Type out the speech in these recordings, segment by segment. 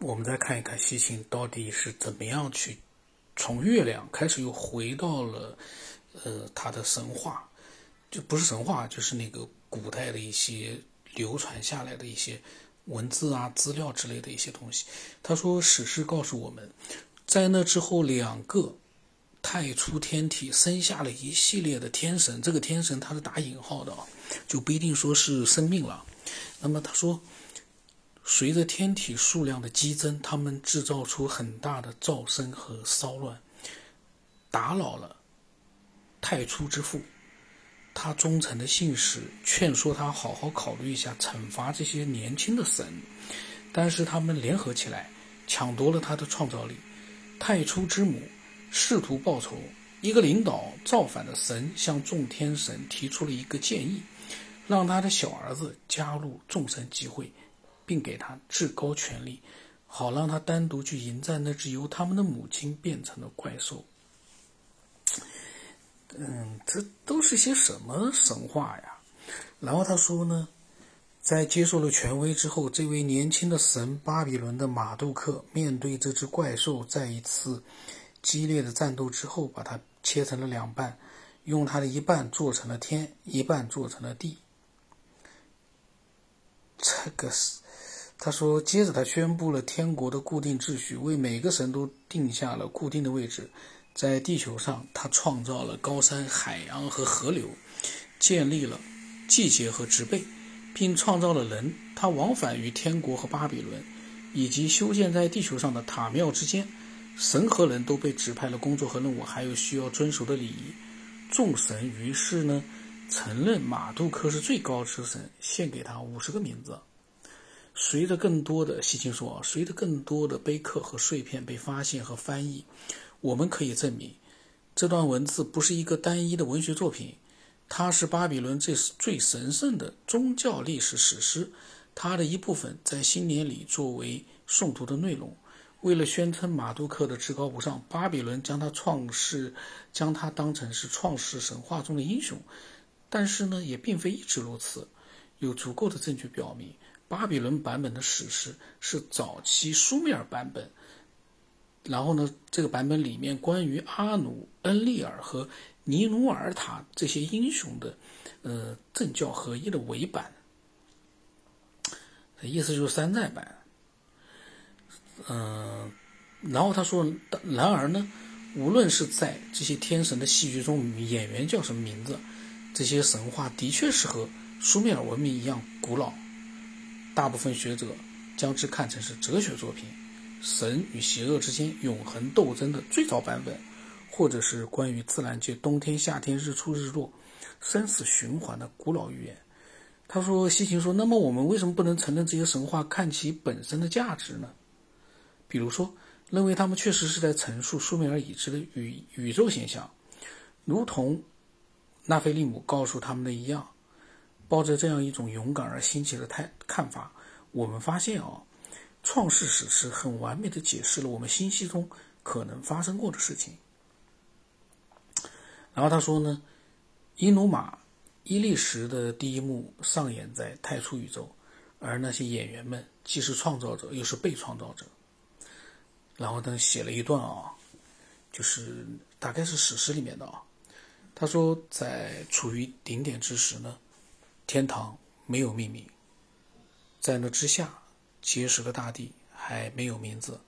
我们再看一看西秦到底是怎么样去从月亮开始又回到了呃他的神话，就不是神话，就是那个古代的一些流传下来的一些文字啊、资料之类的一些东西。他说，史诗告诉我们，在那之后，两个太初天体生下了一系列的天神。这个天神他是打引号的，就不一定说是生命了。那么他说。随着天体数量的激增，他们制造出很大的噪声和骚乱，打扰了太初之父。他忠诚的信使劝说他好好考虑一下惩罚这些年轻的神，但是他们联合起来抢夺了他的创造力。太初之母试图报仇，一个领导造反的神向众天神提出了一个建议，让他的小儿子加入众神集会。并给他至高权力，好让他单独去迎战那只由他们的母亲变成的怪兽。嗯，这都是些什么神话呀？然后他说呢，在接受了权威之后，这位年轻的神巴比伦的马杜克面对这只怪兽，在一次激烈的战斗之后，把它切成了两半，用它的一半做成了天，一半做成了地。这个是。他说：“接着，他宣布了天国的固定秩序，为每个神都定下了固定的位置。在地球上，他创造了高山、海洋和河流，建立了季节和植被，并创造了人。他往返于天国和巴比伦，以及修建在地球上的塔庙之间。神和人都被指派了工作和任务，还有需要遵守的礼仪。众神于是呢，承认马杜克是最高之神，献给他五十个名字。”随着更多的西青说，随着更多的碑刻和碎片被发现和翻译，我们可以证明，这段文字不是一个单一的文学作品，它是巴比伦最最神圣的宗教历史史诗。它的一部分在新年里作为诵读的内容。为了宣称马杜克的至高无上，巴比伦将他创世，将他当成是创世神话中的英雄。但是呢，也并非一直如此，有足够的证据表明。巴比伦版本的史诗是早期苏美尔版本，然后呢，这个版本里面关于阿努、恩利尔和尼努尔塔这些英雄的，呃，政教合一的伪版，意思就是山寨版。嗯，然后他说，然而呢，无论是在这些天神的戏剧中，演员叫什么名字，这些神话的确是和苏美尔文明一样古老。大部分学者将之看成是哲学作品，神与邪恶之间永恒斗争的最早版本，或者是关于自然界冬天、夏天、日出、日落、生死循环的古老预言。他说：“西秦说，那么我们为什么不能承认这些神话看其本身的价值呢？比如说，认为他们确实是在陈述苏美尔已知的宇宇宙现象，如同纳菲利姆告诉他们的一样。”抱着这样一种勇敢而新奇的态看法，我们发现啊，创世史诗很完美的解释了我们星系中可能发生过的事情。然后他说呢，伊努玛伊利什的第一幕上演在太初宇宙，而那些演员们既是创造者又是被创造者。然后他写了一段啊，就是大概是史诗里面的啊，他说在处于顶点之时呢。天堂没有命名，在那之下，结实的大地还没有名字，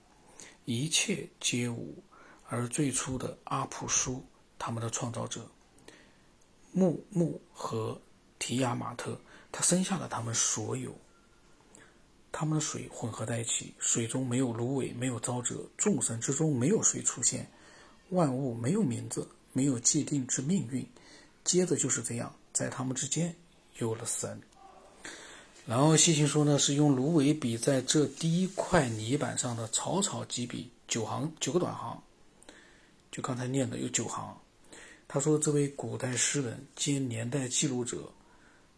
一切皆无。而最初的阿普舒，他们的创造者木木和提亚马特，他生下了他们所有。他们的水混合在一起，水中没有芦苇，没有沼泽，众神之中没有谁出现，万物没有名字，没有既定之命运。接着就是这样，在他们之间。有了神，然后西秦说呢，是用芦苇笔在这第一块泥板上的草草几笔，九行九个短行，就刚才念的有九行。他说，这位古代诗人兼年代记录者，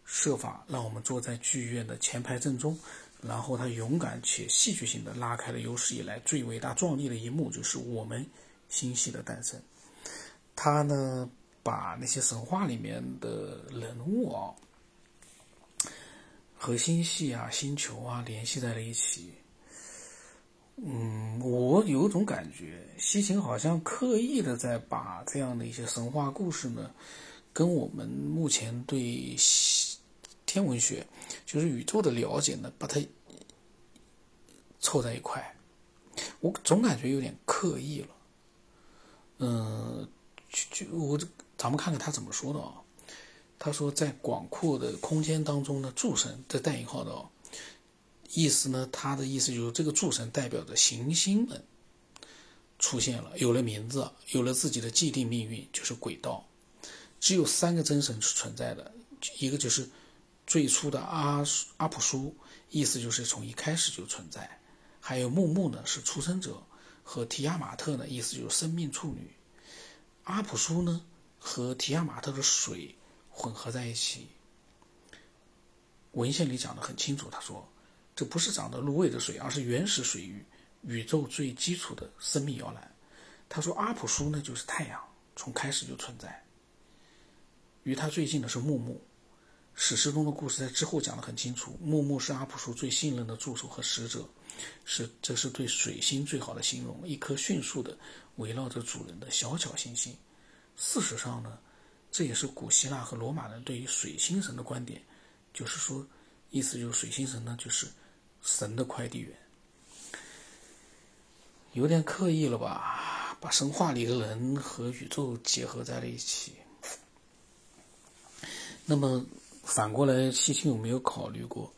设法让我们坐在剧院的前排正中，然后他勇敢且戏剧性的拉开了有史以来最伟大壮丽的一幕，就是我们星系的诞生。他呢，把那些神话里面的人物啊。和星系啊、星球啊联系在了一起。嗯，我有种感觉，西秦好像刻意的在把这样的一些神话故事呢，跟我们目前对天文学，就是宇宙的了解呢，把它凑在一块。我总感觉有点刻意了。嗯，就就我，咱们看看他怎么说的啊？他说，在广阔的空间当中呢，诸神这带引号的哦，意思呢，他的意思就是这个诸神代表着行星们出现了，有了名字，有了自己的既定命运，就是轨道。只有三个真神是存在的，一个就是最初的阿阿普苏，意思就是从一开始就存在；还有木木呢，是出生者，和提亚马特呢，意思就是生命处女。阿普苏呢和提亚马特的水。混合在一起，文献里讲的很清楚。他说，这不是长得芦苇的水，而是原始水域，宇宙最基础的生命摇篮。他说，阿普苏呢就是太阳，从开始就存在。与他最近的是木木，史诗中的故事在之后讲的很清楚。木木是阿普苏最信任的助手和使者，是这是对水星最好的形容，一颗迅速的围绕着主人的小巧行星。事实上呢？这也是古希腊和罗马人对于水星神的观点，就是说，意思就是水星神呢就是神的快递员，有点刻意了吧？把神话里的人和宇宙结合在了一起。那么反过来，西青有没有考虑过，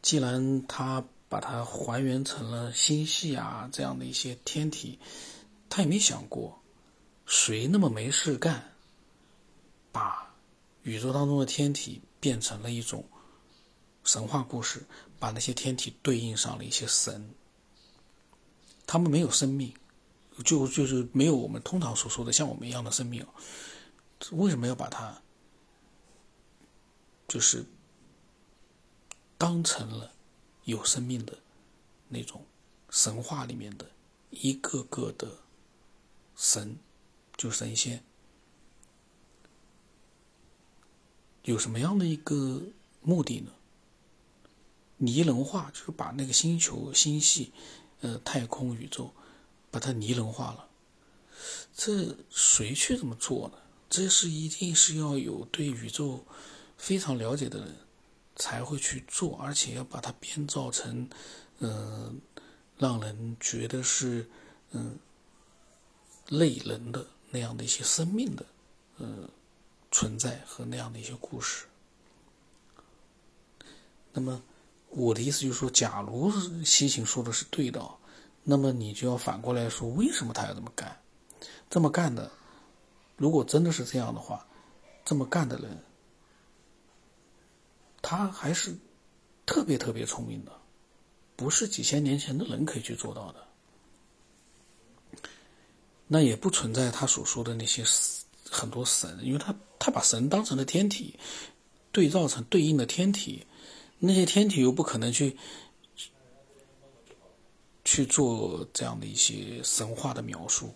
既然他把它还原成了星系啊这样的一些天体，他也没想过，谁那么没事干？把宇宙当中的天体变成了一种神话故事，把那些天体对应上了一些神，他们没有生命，就就是没有我们通常所说的像我们一样的生命。为什么要把它就是当成了有生命的那种神话里面的一个个的神，就神仙？有什么样的一个目的呢？拟人化就是把那个星球、星系、呃，太空、宇宙，把它拟人化了。这谁去这么做呢？这是一定是要有对宇宙非常了解的人才会去做，而且要把它编造成，嗯，让人觉得是嗯，类人的那样的一些生命的，嗯。存在和那样的一些故事。那么，我的意思就是说，假如西秦说的是对的，那么你就要反过来说，为什么他要这么干？这么干的，如果真的是这样的话，这么干的人，他还是特别特别聪明的，不是几千年前的人可以去做到的。那也不存在他所说的那些很多神，因为他。他把神当成了天体，对照成对应的天体，那些天体又不可能去去做这样的一些神话的描述。